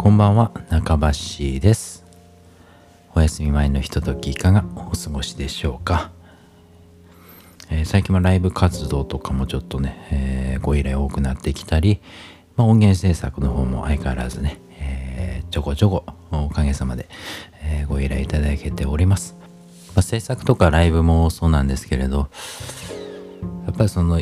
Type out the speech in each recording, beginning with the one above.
こんばんは中橋です。お休み前のひとときいかがお過ごしでしょうか、えー、最近はライブ活動とかもちょっとね、えー、ご依頼多くなってきたり、まあ、音源制作の方も相変わらずね、えー、ちょこちょこおかげさまで、えご依頼いただけております、まあ、制作とかライブもそうなんですけれどやっぱりその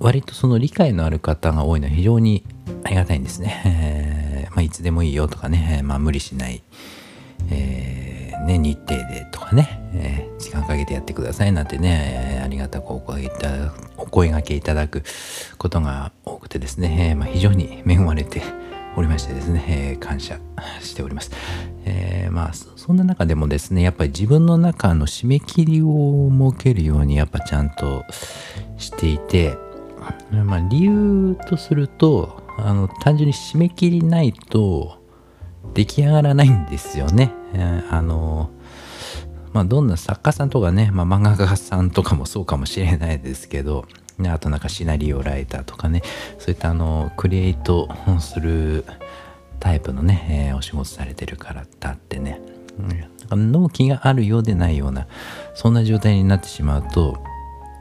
割とその理解のある方が多いのは非常にありがたいんですね。まあ、いつでもいいよとかね、まあ、無理しない、えー、ね、日程でとかね、えー、時間かけてやってくださいなんてね、ありがたくお声お声がけいただくことが多くてですね、えまあ、非常に恵まれて おりましてですね、え感謝しております。えまあそんな中でもですねやっぱり自分の中の締め切りを設けるようにやっぱちゃんとしていてまあ、理由とするとあの単純に締め切りないと出来上がらないんですよね。えー、あのまあどんな作家さんとかね、まあ、漫画家さんとかもそうかもしれないですけど、ね、あとなんかシナリオライターとかねそういったあのクリエイトするタイプのね、えー、お仕事されてる方ってね、うん、納期があるようでないようなそんな状態になってしまうと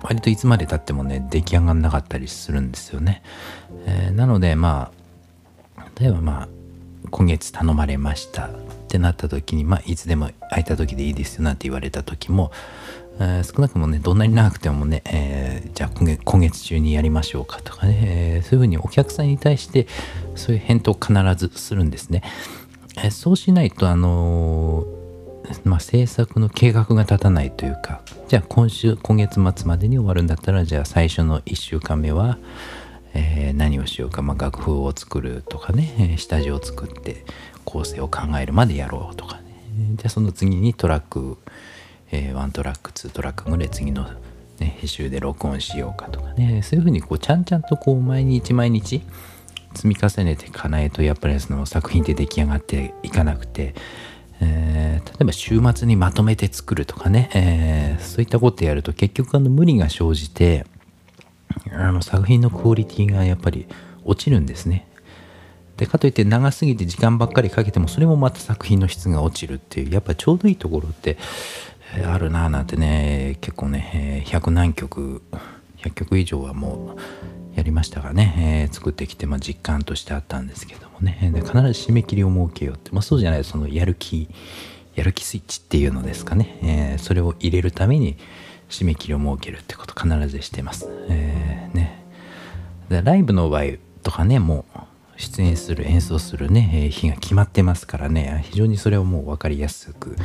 割といつまでたってもね出来上がんなかったりするんですよね、えー、なのでまあ例えばまあ今月頼まれましたってなった時にまあいつでも空いた時でいいですよなんて言われた時も、えー、少なくもねどんなに長くてもね、えー、じゃあ今月今月中にやりましょうかとかね、えそういうふうにお客さんに対してそういう返答を必ずするんですね、えそうしないとあのまあ、制作の計画が立たないというかじゃあ今週今月末までに終わるんだったらじゃあ最初の1週間目は、えー、何をしようか、まあ、楽譜を作るとかね下地を作って構成を考えるまでやろうとかね。じゃあその次にトラック、えー、1トラック2トラックぐらい次の、ね、編集で録音しようかとかね。そういうふうにこうちゃんちゃんとこう毎日毎日積み重ねていかないとやっぱりその作品って出来上がっていかなくてえー、例えば週末にまとめて作るとかね、えー、そういったことやると結局あの無理が生じてあの作品のクオリティがやっぱり落ちるんですね。でかといって長すぎて時間ばっかりかけてもそれもまた作品の質が落ちるっていうやっぱちょうどいいところってあるなぁなんてね結構ね100何曲100曲以上はもうやりましたがね、えー、作ってきて、まあ、実感としてあったんですけどね。で必ず締め切りを設けようって、まあ、そうじゃないそのやる気やる気スイッチっていうのですかね、えー、それを入れるために締め切りを設けるってこと必ずしてます、えー、ね。でライブの場合とかねもう出演する演奏するね、えー、日が決まってますからね非常にそれをもう分かりやすく、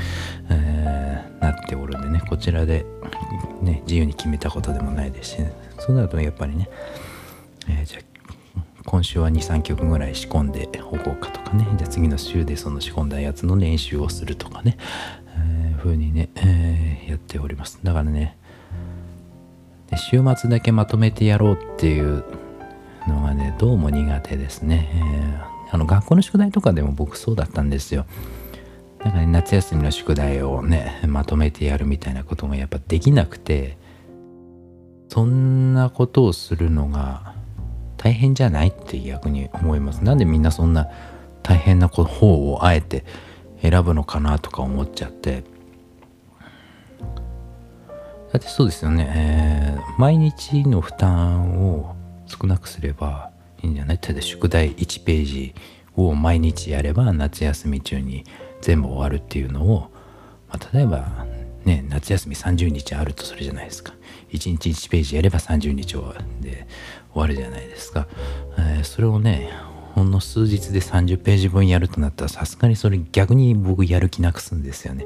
えー、なっておるんでねこちらで、ね、自由に決めたことでもないですし、ね、そうなるとやっぱりねえー、じゃあ今週は23曲ぐらい仕込んでおこうかとかね。じゃあ次の週でその仕込んだやつの練習をするとかね、えー、風にね、えー、やっております。だからねで週末だけまとめてやろうっていうのがねどうも苦手ですね、えー、あの学校の宿題とかでも僕そうだったんですよ。だから、ね、夏休みの宿題をねまとめてやるみたいなことがやっぱできなくてそんなことをするのが大変じゃないって逆に思います。なんでみんなそんな大変な方をあえて選ぶのかなとか思っちゃって。だってそうですよね、えー、毎日の負担を少なくすればいいんじゃない？って宿題1ページを毎日やれば夏休み中に全部終わるっていうのを、まあ、例えばね夏休み30日あるとするじゃないですか1日1ページやれば30日で終わるじゃないですか、えー、それをねほんの数日で30ページ分やるとなったらさすがにそれ逆に僕やる気なくすんですよね、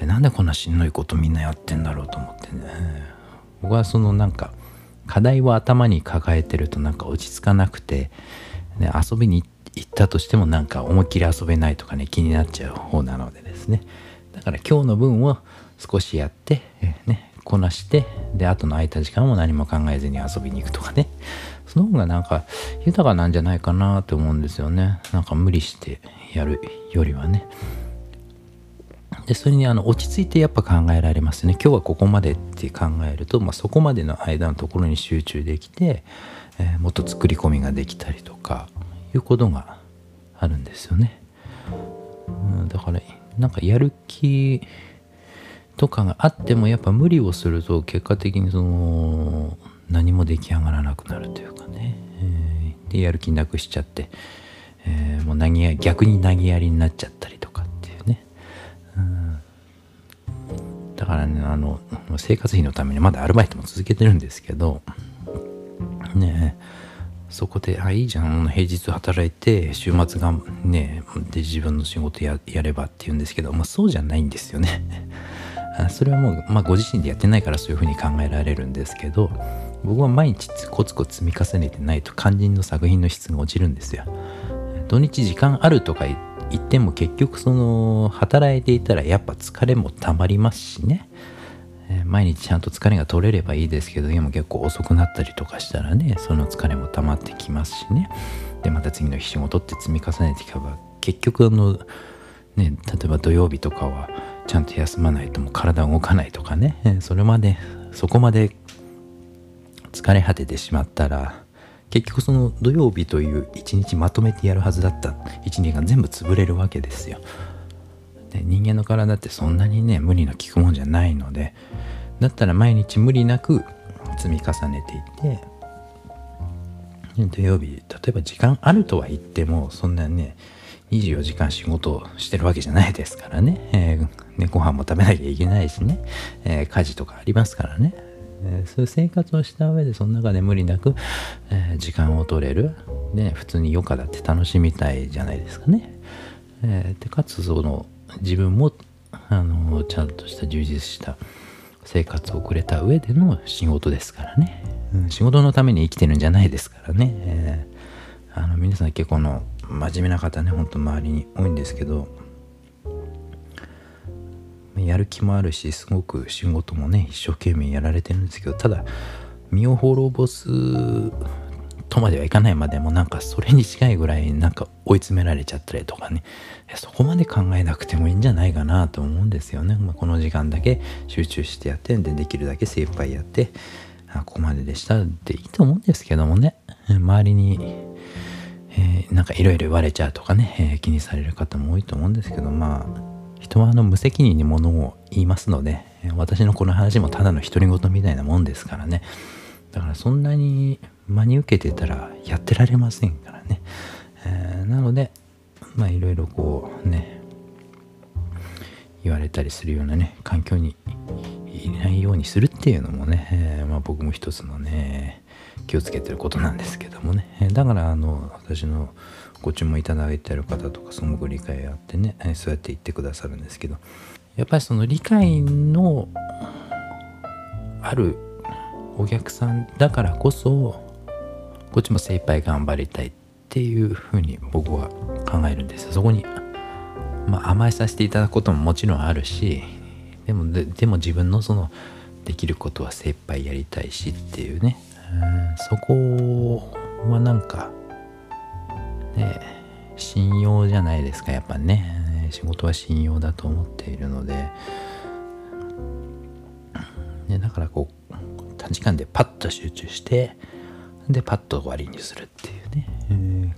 えー、なんでこんなしんどいことみんなやってんだろうと思ってね。僕はそのなんか課題を頭に抱えてるとなんか落ち着かなくて、ね、遊びに行ったとしてもなんか思いっきり遊べないとかね気になっちゃう方なのでですね。だから今日の分を少しやって、えー、ねこなしてで後の空いた時間も何も考えずに遊びに行くとかね。その方がなんか豊かなんじゃないかなと思うんですよね。なんか無理してやるよりはね。でそれにあの落ち着いてやっぱ考えられますね。今日はここまでって考えると、まあ、そこまでの間のところに集中できて、えー、もっと作り込みができたりとかいうことがあるんですよね。うん、だからなんかやる気とかがあってもやっぱ無理をすると結果的にその何も出来上がらなくなるというかね、えー、でやる気なくしちゃって、えー、もう投げや逆に投げやりになっちゃったりとかっていうね、うん、だからねあの生活費のためにまだアルバイトも続けてるんですけどねそこで、あ、いいじゃん、平日働いて、週末がね、で自分の仕事やればって言うんですけど、まあそうじゃないんですよね。それはもう、まあ、ご自身でやってないからそういうふうに考えられるんですけど僕は毎日コツコツ積み重ねてないと肝心の作品の質が落ちるんですよ。土日時間あるとか言っても結局その働いていたらやっぱ疲れもたまりますしね。毎日ちゃんと疲れが取れればいいですけどでも結構遅くなったりとかしたらねその疲れも溜まってきますしねでまた次の日仕事って積み重ねていけば結局あのね例えば土曜日とかはちゃんと休まないともう体動かないとかね それまでそこまで疲れ果ててしまったら結局その土曜日という一日まとめてやるはずだった一日が全部潰れるわけですよ。で人間の体ってそんなにね無理の効くもんじゃないのでだったら毎日無理なく積み重ねていって土曜日例えば時間あるとは言ってもそんなね24時間仕事をしてるわけじゃないですからね、えー、ねご飯も食べなきゃいけないしね、えー、家事とかありますからね、えー、そういう生活をした上でその中で無理なく、え時間を取れる、ね、普通に余暇だって楽しみたいじゃないですかね、えでかつその自分もあのちゃんとした充実した生活を送れた上での仕事ですからね、うん、仕事のために生きてるんじゃないですからね、えー、あの皆さん結構の真面目な方ねほんと周りに多いんですけどやる気もあるしすごく仕事もね一生懸命やられてるんですけどただ身を滅ぼすとまではいかないまでもなんかそれに近いぐらいなんか追い詰められちゃったりとかねそこまで考えなくてもいいんじゃないかなと思うんですよね、まあ、この時間だけ集中してやってでできるだけ精一杯やってあここまででしたっていいと思うんですけどもね。周りにえー、なんかいろいろ言われちゃうとかね、えー、気にされる方も多いと思うんですけどまあ人はあの無責任にものを言いますので私のこの話もただの独り言みたいなもんですからね。だからそんなに真に受けてたらやってられませんからね、えー、なのでまあいろいろこうね言われたりするようなね環境にいないようにするっていうのもね、えー、まあ、僕も一つのね気をつけてることなんですけどもね。だからあの私のご注文いただいてる方とかすごく理解があってねそうやって言ってくださるんですけどやっぱりその理解のあるお客さんだからこそこっちも精一杯頑張りたいっていうふうに僕は考えるんです。そこに、まあ、甘えさせていただくことももちろんあるしでもででも自分のそのできることは精一杯やりたいしっていうねそこはなんかね信用じゃないですかやっぱね。仕事は信用だと思っているので。でだからこう短時間でパッと集中してでパッと終わりにするっていうね、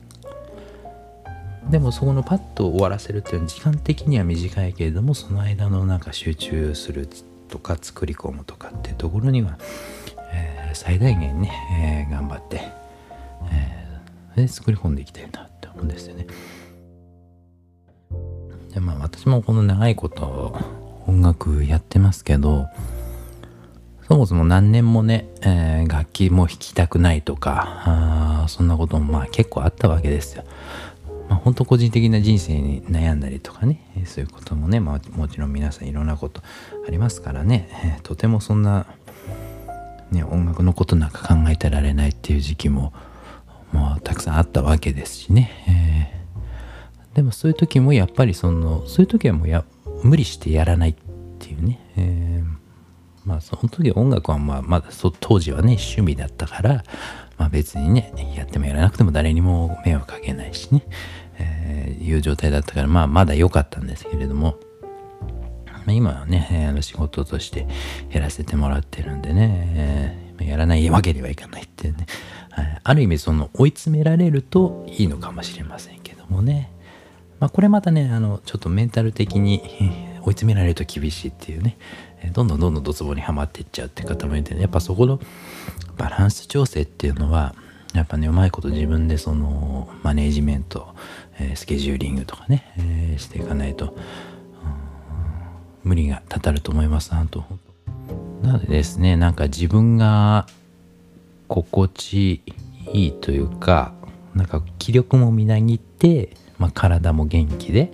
でもそこのパッと終わらせるっていうのは時間的には短いけれどもその間のなんか集中するとか作り込むとかっていうところには最大限ね、えー、頑張って、えー、作り込んでいきたいなって思うんですよね。でまあ私もこの長いこと音楽やってますけどそもそも何年もね、えー、楽器も弾きたくないとかあそんなこともまあ結構あったわけですよ。まあ、本当個人的な人生に悩んだりとかねそういうこともね、まあ、もちろん皆さんいろんなことありますからね、えー、とてもそんなね、音楽のことなんか考えてられないっていう時期ももうたくさんあったわけですしね、えー、でもそういう時もやっぱりそのそういう時はもうや無理してやらないっていうね、えー、まあその時音楽はまあまだそ当時はね趣味だったから、まあ、別にねやってもやらなくても誰にも迷惑かけないしね、えー、いう状態だったからまあまだ良かったんですけれども。今はね、あの仕事としてやらせてもらってるんでね、えー、やらないわけにはいかないっていうね、ある意味その追い詰められるといいのかもしれませんけどもね。まあこれまたねあのちょっとメンタル的に 追い詰められると厳しいっていうね。どんどんどんどんドツボにはまっていっちゃうって方もいて、ね、やっぱそこのバランス調整っていうのはやっぱねうまいこと自分でそのマネージメント、えー、スケジューリングとかね、えー、していかないと無理がたたると思いますなとなのでですねなんか自分が心地いいというかなんか気力もみなぎって、まあ、体も元気で、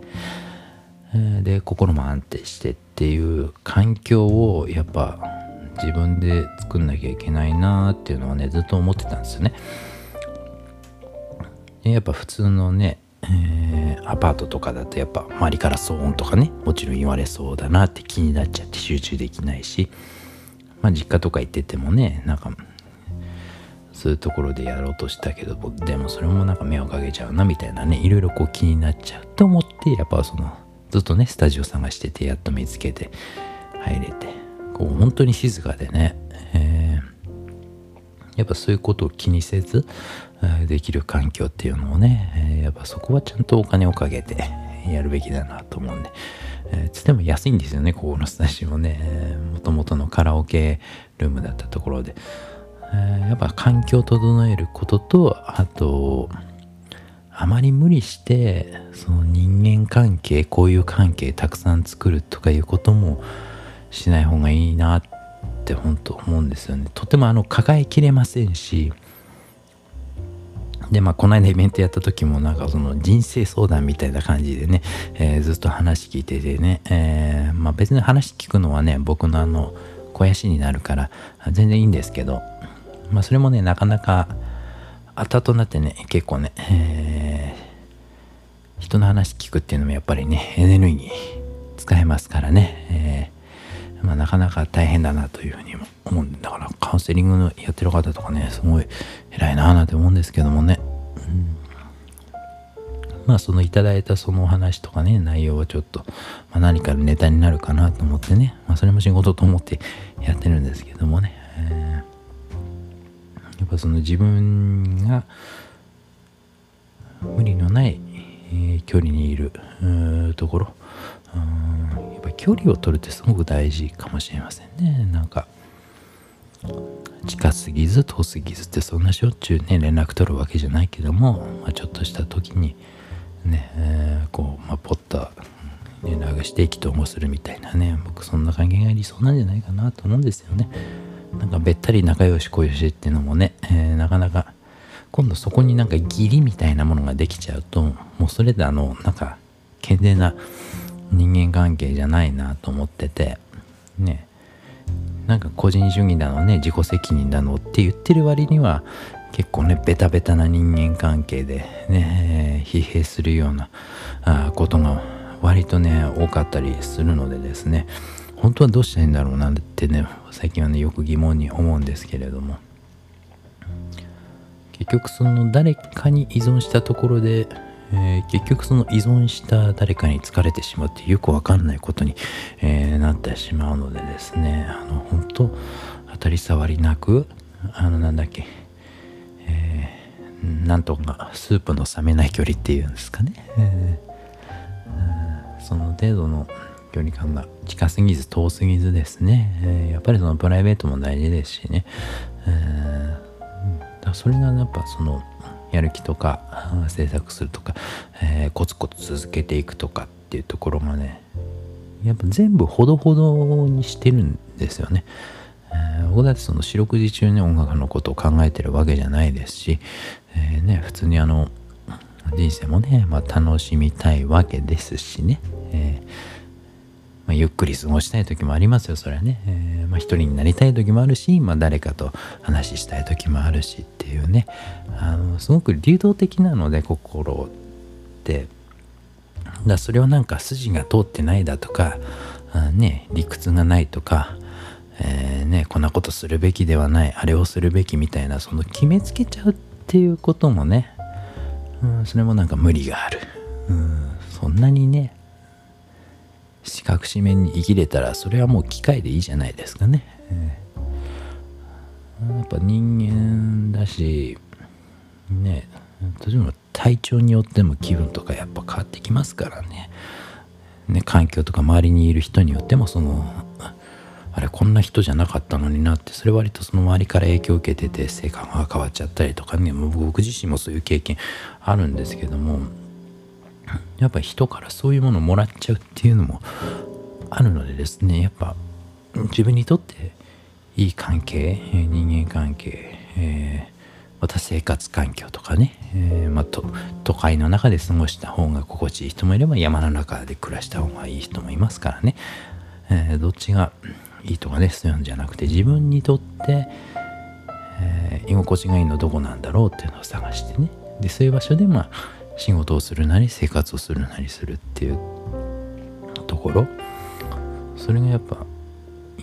で心も安定してっていう環境をやっぱ自分で作んなきゃいけないなっていうのはねずっと思ってたんですよね。やっぱ普通のね、えー、アパートとかだとやっぱ周りから騒音とかねもちろん言われそうだなって気になっちゃって集中できないしまあ実家とか行っててもねなんかそういうところでやろうとしたけどでもそれもなんか迷惑かけちゃうなみたいなねいろいろこう気になっちゃうと思ってやっぱそのずっとねスタジオ探しててやっと見つけて入れてこう本当に静かでね、えー、やっぱそういうことを気にせずできる環境っていうのをね、やっぱそこはちゃんとお金をかけてやるべきだなと思うんで、え、つっても安いんですよねここのスタジオね。もともとのカラオケルームだったところで、やっぱ環境を整えることとあとあまり無理してその人間関係交友関係たくさん作るとかいうこともしない方がいいなって本当思うんですよね。とてもあの抱えきれませんしでまあこの間イベントやった時もなんかその人生相談みたいな感じでね、えー、ずっと話聞いててね、えー、まあ別に話聞くのはね僕のあの肥やしになるから全然いいんですけどまあそれもねなかなか後々になってね結構ね、えー、人の話聞くっていうのもやっぱりねエネルギー使えますからね、え、まあ、なかなか大変だなというふうにも思うんだからカウンセリングのやってる方とかねすごい偉いなぁなんて思うんですけどもね、うん、まあそのいただいたそのお話とかね内容はちょっと、まあ、何かのネタになるかなと思ってね、まあ、それも仕事と思ってやってるんですけどもね、えー。やっぱその自分が無理のない、えー、距離にいるところ。やっぱ距離を取るってすごく大事かもしれませんね。なんか近すぎず遠すぎずってそんなしょっちゅうね連絡取るわけじゃないけども、まあ、ちょっとした時にね、えー、こう、まあ、ポッと連絡して意気投合するみたいなね僕そんな関係が理想なんじゃないかなと思うんですよね。なんかべったり仲良し小良しっていうのもね、えー、なかなか今度そこになんか義理みたいなものができちゃうともうそれであのなんか健全な人間関係じゃないなと思っててねなんか個人主義だのね自己責任だのって言ってる割には結構ねベタベタな人間関係でね疲弊するようなあことが割とね多かったりするのでですね本当はどうしたいいんだろうなんてね最近はねよく疑問に思うんですけれども。結局その誰かに依存したところで、えー、結局その依存した誰かに疲れてしまってよくわかんないことに、えー、なってしまうのでですね。あの本当当たり障りなくあのなんだっけ、えー、なんとかスープの冷めない距離っていうんですかね、えー、その程度の距離感が近すぎず遠すぎずですね、えー、やっぱりそのプライベートも大事ですしね、えー、だそれがやっぱそのやる気とか制作するとか、えー、コツコツ続けていくとかっていうところがねやっぱ全部ほどほどにしてるんですよね。えー、僕だってその四六時中に音楽のことを考えてるわけじゃないですし、えー、ね、普通にあの人生もね、まあ、楽しみたいわけですしね、えーまあ、ゆっくり過ごしたい時もありますよそれはね、えー、まあ、一人になりたい時もあるし、まあ、誰かと話したい時もあるしっていうね。あのすごく流動的なので心って。だそれをなんか筋が通ってないだとかあね理屈がないとかえー、ね、こんなことするべきではないあれをするべきみたいなその決めつけちゃうっていうこともね、うん、それもなんか無理がある、うん、そんなにね四角四面に生きれたらそれはもう機械でいいじゃないですかね、えー、やっぱ人間だしね例えば体調によっても気分とかやっぱ変わってきますからね。ね環境とか周りにいる人によってもそのあれこんな人じゃなかったのになってそれ割とその周りから影響を受けてて性格が変わっちゃったりとかね。僕自身もそういう経験あるんですけどもやっぱ人からそういうものをもらっちゃうっていうのもあるのでですねやっぱ自分にとっていい関係人間関係、えー、また生活環境とかね、えー、まあ、都会の中で過ごした方が心地いい人もいれば山の中で暮らした方がいい人もいますからね、えー、どっちがいいとかねそういうんじゃなくて自分にとって、え居心地がいいのどこなんだろうっていうのを探してね。でそういう場所でまあ仕事をするなり生活をするなりするっていうところ。それがやっぱ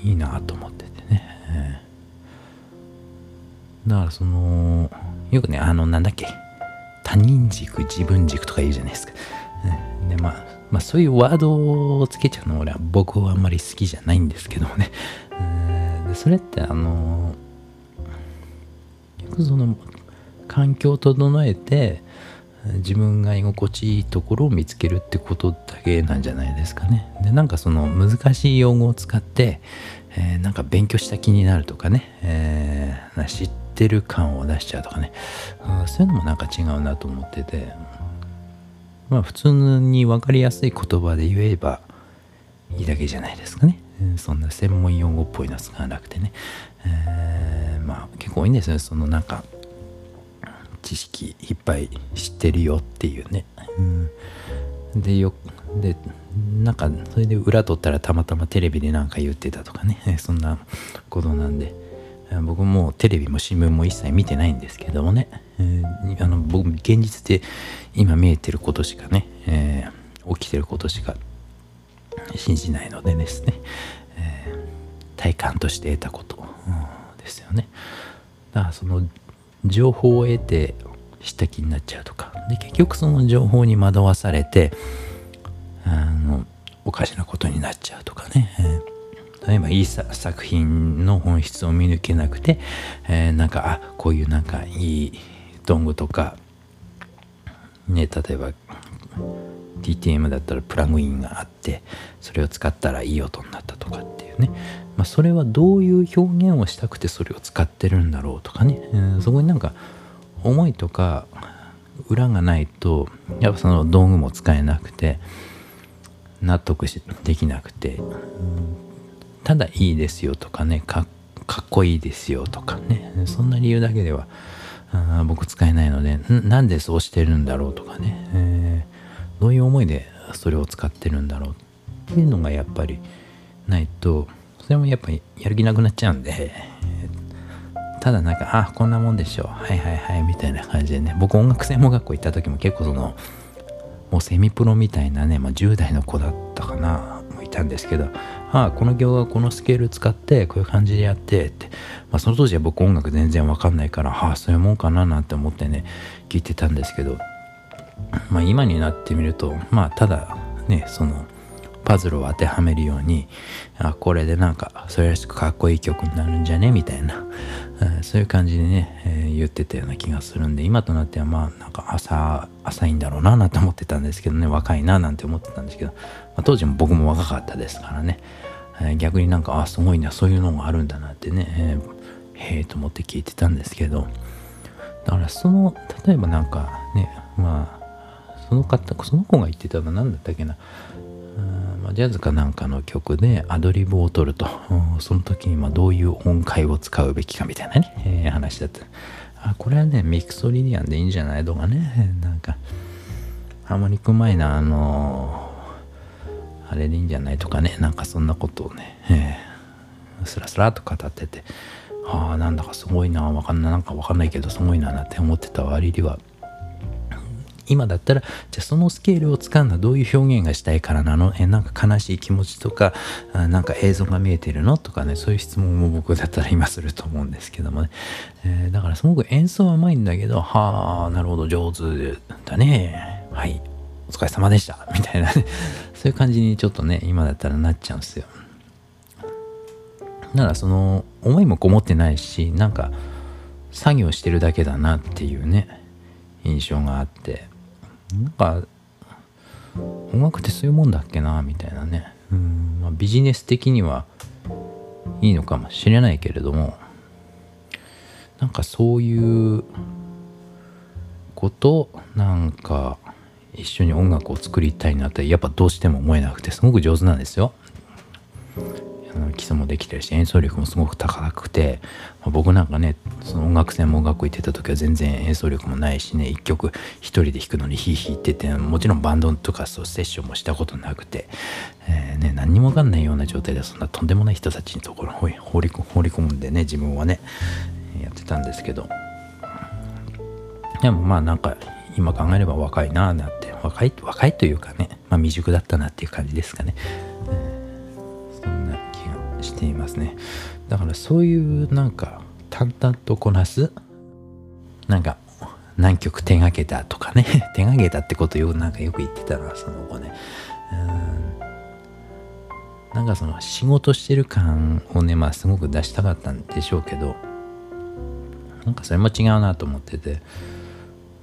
いいなと思っててね、だからそのよくねあのなんだっけ。他人軸自分軸とか言うじゃないですか、でまあまあそういうワードをつけちゃうの俺は僕はあんまり好きじゃないんですけどもね、でそれってあの結局その環境を整えて自分が居心地いいところを見つけるってことだけなんじゃないですかね。でなんかその難しい用語を使って、えー、なんか勉強した気になるとかね、えー、知ってる感を出しちゃうとかね、うん、そういうのもなんか違うなと思ってて。まあ普通に分かりやすい言葉で言えばいいだけじゃないですかね。そんな専門用語っぽいの使わなくてね、えー、まあ結構多いんですよ。そのなんか知識いっぱい知ってるよっていうね、うん、でよでなんかそれで裏取ったらたまたまテレビで何か言ってたとかね。そんなことなんで。僕もテレビも新聞も一切見てないんですけどもね、えー、あの僕現実で今見えてることしかね、えー、起きてることしか信じないのでですね、えー、体感として得たこと、うん、ですよね。だからその情報を得てした気になっちゃうとか。で結局その情報に惑わされてあのおかしなことになっちゃうとかね、えー、例えばいい作品の本質を見抜けなくて、えー、なんかあこういうなんかいい道具とかね例えば DTM だったらプラグインがあってそれを使ったらいい音になったとかっていうね。まあ、それはどういう表現をしたくてそれを使ってるんだろうとかね、えー、そこになんか思いとか裏がないとやっぱその道具も使えなくて納得しできなくて、ただいいですよとかねかっこいいですよとかね。そんな理由だけでは僕使えないのでなんでそうしてるんだろうとかね、えー、どういう思いでそれを使ってるんだろうっていうのがやっぱりないとそれもやっぱりやる気なくなっちゃうんで、ただなんか、あ、こんなもんでしょう。はいはいはい、みたいな感じでね、僕音楽専門学校行った時も結構その、もうセミプロみたいなね、まあ、10代の子だったかな、もいたんですけど、ああ、この行はこのスケール使って、こういう感じでやってって、まあ、その当時は僕音楽全然わかんないから、ああ、そういうもんかななんて思ってね、聞いてたんですけど、まあ今になってみると、まあただね、その、パズルを当てはめるようにあこれでなんかそれらしくかっこいい曲になるんじゃね？みたいな、そういう感じでね、えー、言ってたような気がするんで今となってはまあなんか朝浅いんだろうななんて思ってたんですけどね若いななんて思ってたんですけど、まあ、当時も僕も若かったですからね、えー、逆になんかあすごいなそういうのがあるんだなってね、えー、へえと思って聞いてたんですけどだからその例えばなんかねまあその方その子が言ってたのは何だったっけな。まあ、ジャズかなんかの曲でアドリブを取ると、その時にまどういう音階を使うべきかみたいなね、えー、話だった。あ、これはね、ミクソリディアンでいいんじゃないとかね、なんか、ハーモニックマイナーの、あれでいいんじゃないとかね、なんかそんなことをね、えー、スラスラと語ってて、ああ、なんだかすごいな、わかんない、なんかわかんないけど、すごいな、なんて思ってた割には、今だったら、じゃあそのスケールを使うのはどういう表現がしたいからなの？え、なんか悲しい気持ちとか、あなんか映像が見えてるの？とかね、そういう質問も僕だったら今すると思うんですけどもね。えー、だからすごく演奏はうまいんだけど、はあ、なるほど、上手だね。はい、お疲れ様でした。みたいなね。そういう感じにちょっとね、今だったらなっちゃうんですよ。だからその思いもこもってないし、なんか作業してるだけだなっていうね。印象があってなんか音楽ってそういうもんだっけなみたいなねうん、まあ、ビジネス的にはいいのかもしれないけれどもなんかそういうことなんか一緒に音楽を作りたいなってやっぱどうしても思えなくてすごく上手なんですよ。基礎もできてるし演奏力もすごく高くて、まあ、僕なんかねその音楽専門学校行ってた時は全然演奏力もないしね一曲一人で弾くのにヒーヒーっててもちろんバンドとかそうセッションもしたことなくて、えー、ね、何にも分かんないような状態でそんなとんでもない人たちのところに 放り放り込んでね自分はねやってたんですけどでもまあなんか今考えれば若いなあなって若い若いというかね、まあ、未熟だったなっていう感じですかね。していますね。だからそういうなんか淡々とこなすなんか何曲手がけたとかね。手がけたってことよなんかよく言ってたなその子ね。うん。なんかその仕事してる感をねまあすごく出したかったんでしょうけどなんかそれも違うなと思ってて、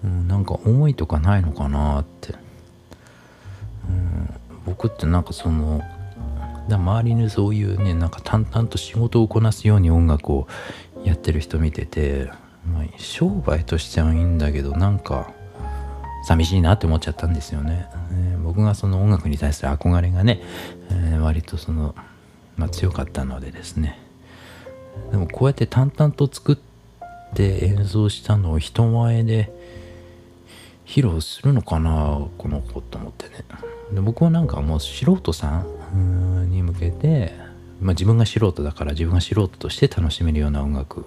うん、なんか思いとかないのかなって、うん、僕ってなんかそのだ周りにそういうねなんか淡々と仕事をこなすように音楽をやってる人見てて、まあ、商売としてはいいんだけどなんか寂しいなって思っちゃったんですよね。えー、僕がその音楽に対する憧れがね、えー、割とその、まあ、強かったのでですねでもこうやって淡々と作って演奏したのを人前で披露するのかなこの子と思ってね。で僕はなんかもう素人さんに向けて、まあ、自分が素人だから自分が素人として楽しめるような音楽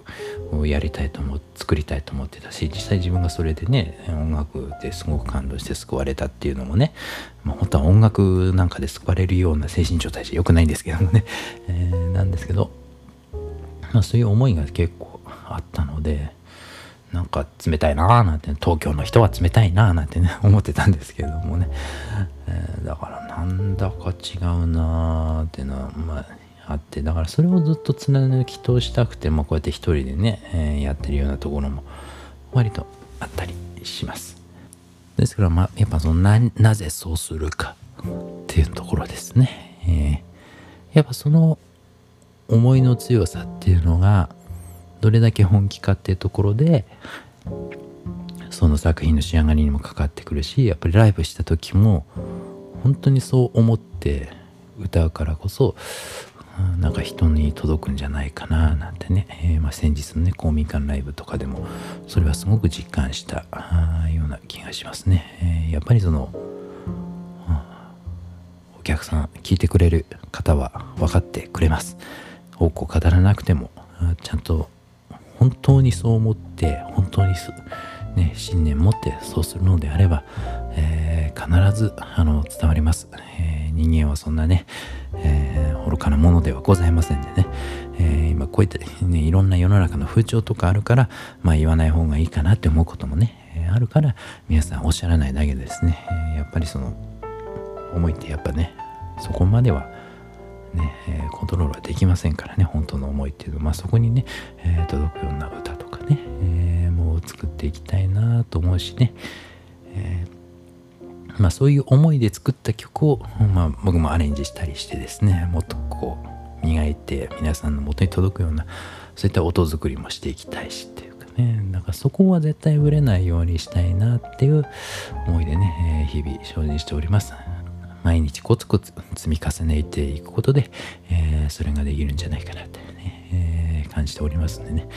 をやりたいと思作りたいと思ってたし実際自分がそれでね音楽ですごく感動して救われたっていうのもね、まあ、本当は音楽なんかで救われるような精神状態じゃよくないんですけどもね、えー、なんですけど、まあ、そういう思いが結構あったのでなんか冷たいなーなんて、東京の人は冷たいなーなんてね、思ってたんですけどもね。えー、だからなんだか違うなーっていうのは、まあ、あって、だからそれをずっと貫き通したくて、まあ、こうやって一人でね、えー、やってるようなところも割とあったりします。ですから、まあ、やっぱそのな、なぜそうするかっていうところですね。えー、やっぱその思いの強さっていうのが、どれだけ本気かっていうところでその作品の仕上がりにもかかってくるしやっぱりライブした時も本当にそう思って歌うからこそなんか人に届くんじゃないかななんてね、えー、ま、先日のね公民館ライブとかでもそれはすごく実感したような気がしますね、えー、やっぱりそのお客さん聞いてくれる方は分かってくれます。多く語らなくてもちゃんと本当にそう思って本当にす、ね、信念持ってそうするのであれば、えー、必ずあの伝わります、えー、人間はそんなね、えー、愚かなものではございませんでね、えー、今こういった、ね、いろんな世の中の風潮とかあるからまあ言わない方がいいかなって思うこともね、あるから皆さんおっしゃらないだけでですね、やっぱりその思いってやっぱねそこまではね、え、コントロールはできませんからね本当の思いっていうのは、まあ、そこにね、えー、届くような歌とかね、えー、もう作っていきたいなと思うしね、えまあ、そういう思いで作った曲を、まあ、僕もアレンジしたりしてですねもっとこう磨いて皆さんの元に届くようなそういった音作りもしていきたいしっていうかねだからそこは絶対ぶれないようにしたいなっていう思いでね、えー、日々精進しております。毎日コツコツ積み重ねていくことで、えー、それができるんじゃないかなってね、えー、感じておりますんでね、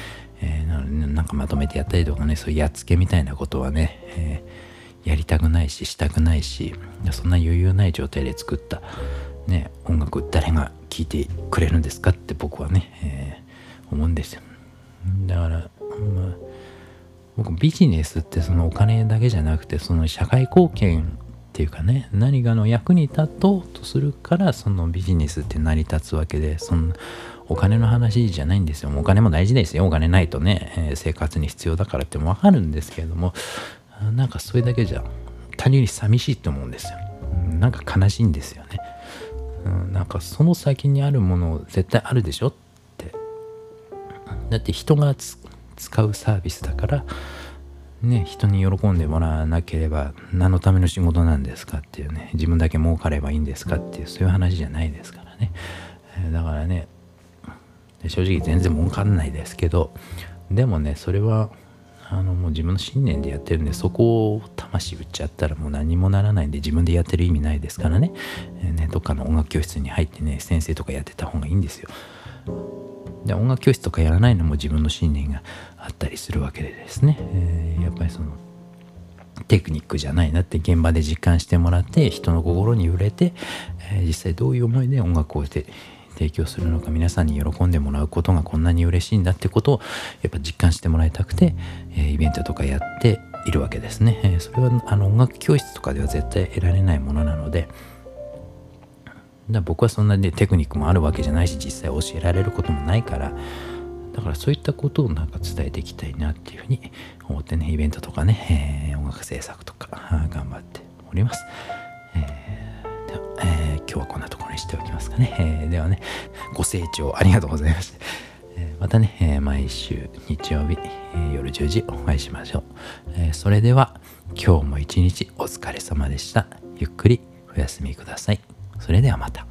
えー、なんかまとめてやったりとかねそういうやっつけみたいなことはね、えやりたくないししたくないしそんな余裕ない状態で作った、ね、音楽誰が聴いてくれるんですかって僕はね、え思うんですよ。だから、まあ僕ビジネスってそのお金だけじゃなくてその社会貢献ていうかね何かの役に立とうとするからそのビジネスって成り立つわけでそのお金の話じゃないんですよ。お金も大事ですよ。お金ないとね、えー、生活に必要だからってもわかるんですけれどもなんかそれだけじゃ他人に寂しいと思うんですよ。なんか悲しいんですよね、うん、なんかその先にあるもの絶対あるでしょって。だって人が使うサービスだからね、人に喜んでもらわなければ何のための仕事なんですかっていうね自分だけ儲かればいいんですかっていうそういう話じゃないですからね、え、だからね正直全然儲かんないですけどでもねそれはあのもう自分の信念でやってるんでそこを魂売っちゃったらもう何もならないんで自分でやってる意味ないですからね,、えー、ねどっかの音楽教室に入ってね先生とかやってた方がいいんですよ。で音楽教室とかやらないのも自分の信念があったりするわけでですね、えー、やっぱりそのテクニックじゃないなって現場で実感してもらって人の心に触れて、えー、実際どういう思いで音楽を提供するのか皆さんに喜んでもらうことがこんなに嬉しいんだってことをやっぱ実感してもらいたくて、えー、イベントとかやっているわけですね、え、それはあの音楽教室とかでは絶対得られないものなのでだ僕はそんなにテクニックもあるわけじゃないし実際教えられることもないからだからそういったことをなんか伝えていきたいなっていうふうに思ってねイベントとかね、えー、音楽制作とか頑張っております、えー、では、えー、今日はこんなところにしておきますかね、えー、ではねご清聴ありがとうございました、えまたね、え毎週日曜日、え夜10時お会いしましょう、えそれでは今日も一日お疲れ様でした。ゆっくりお休みください。それではまた。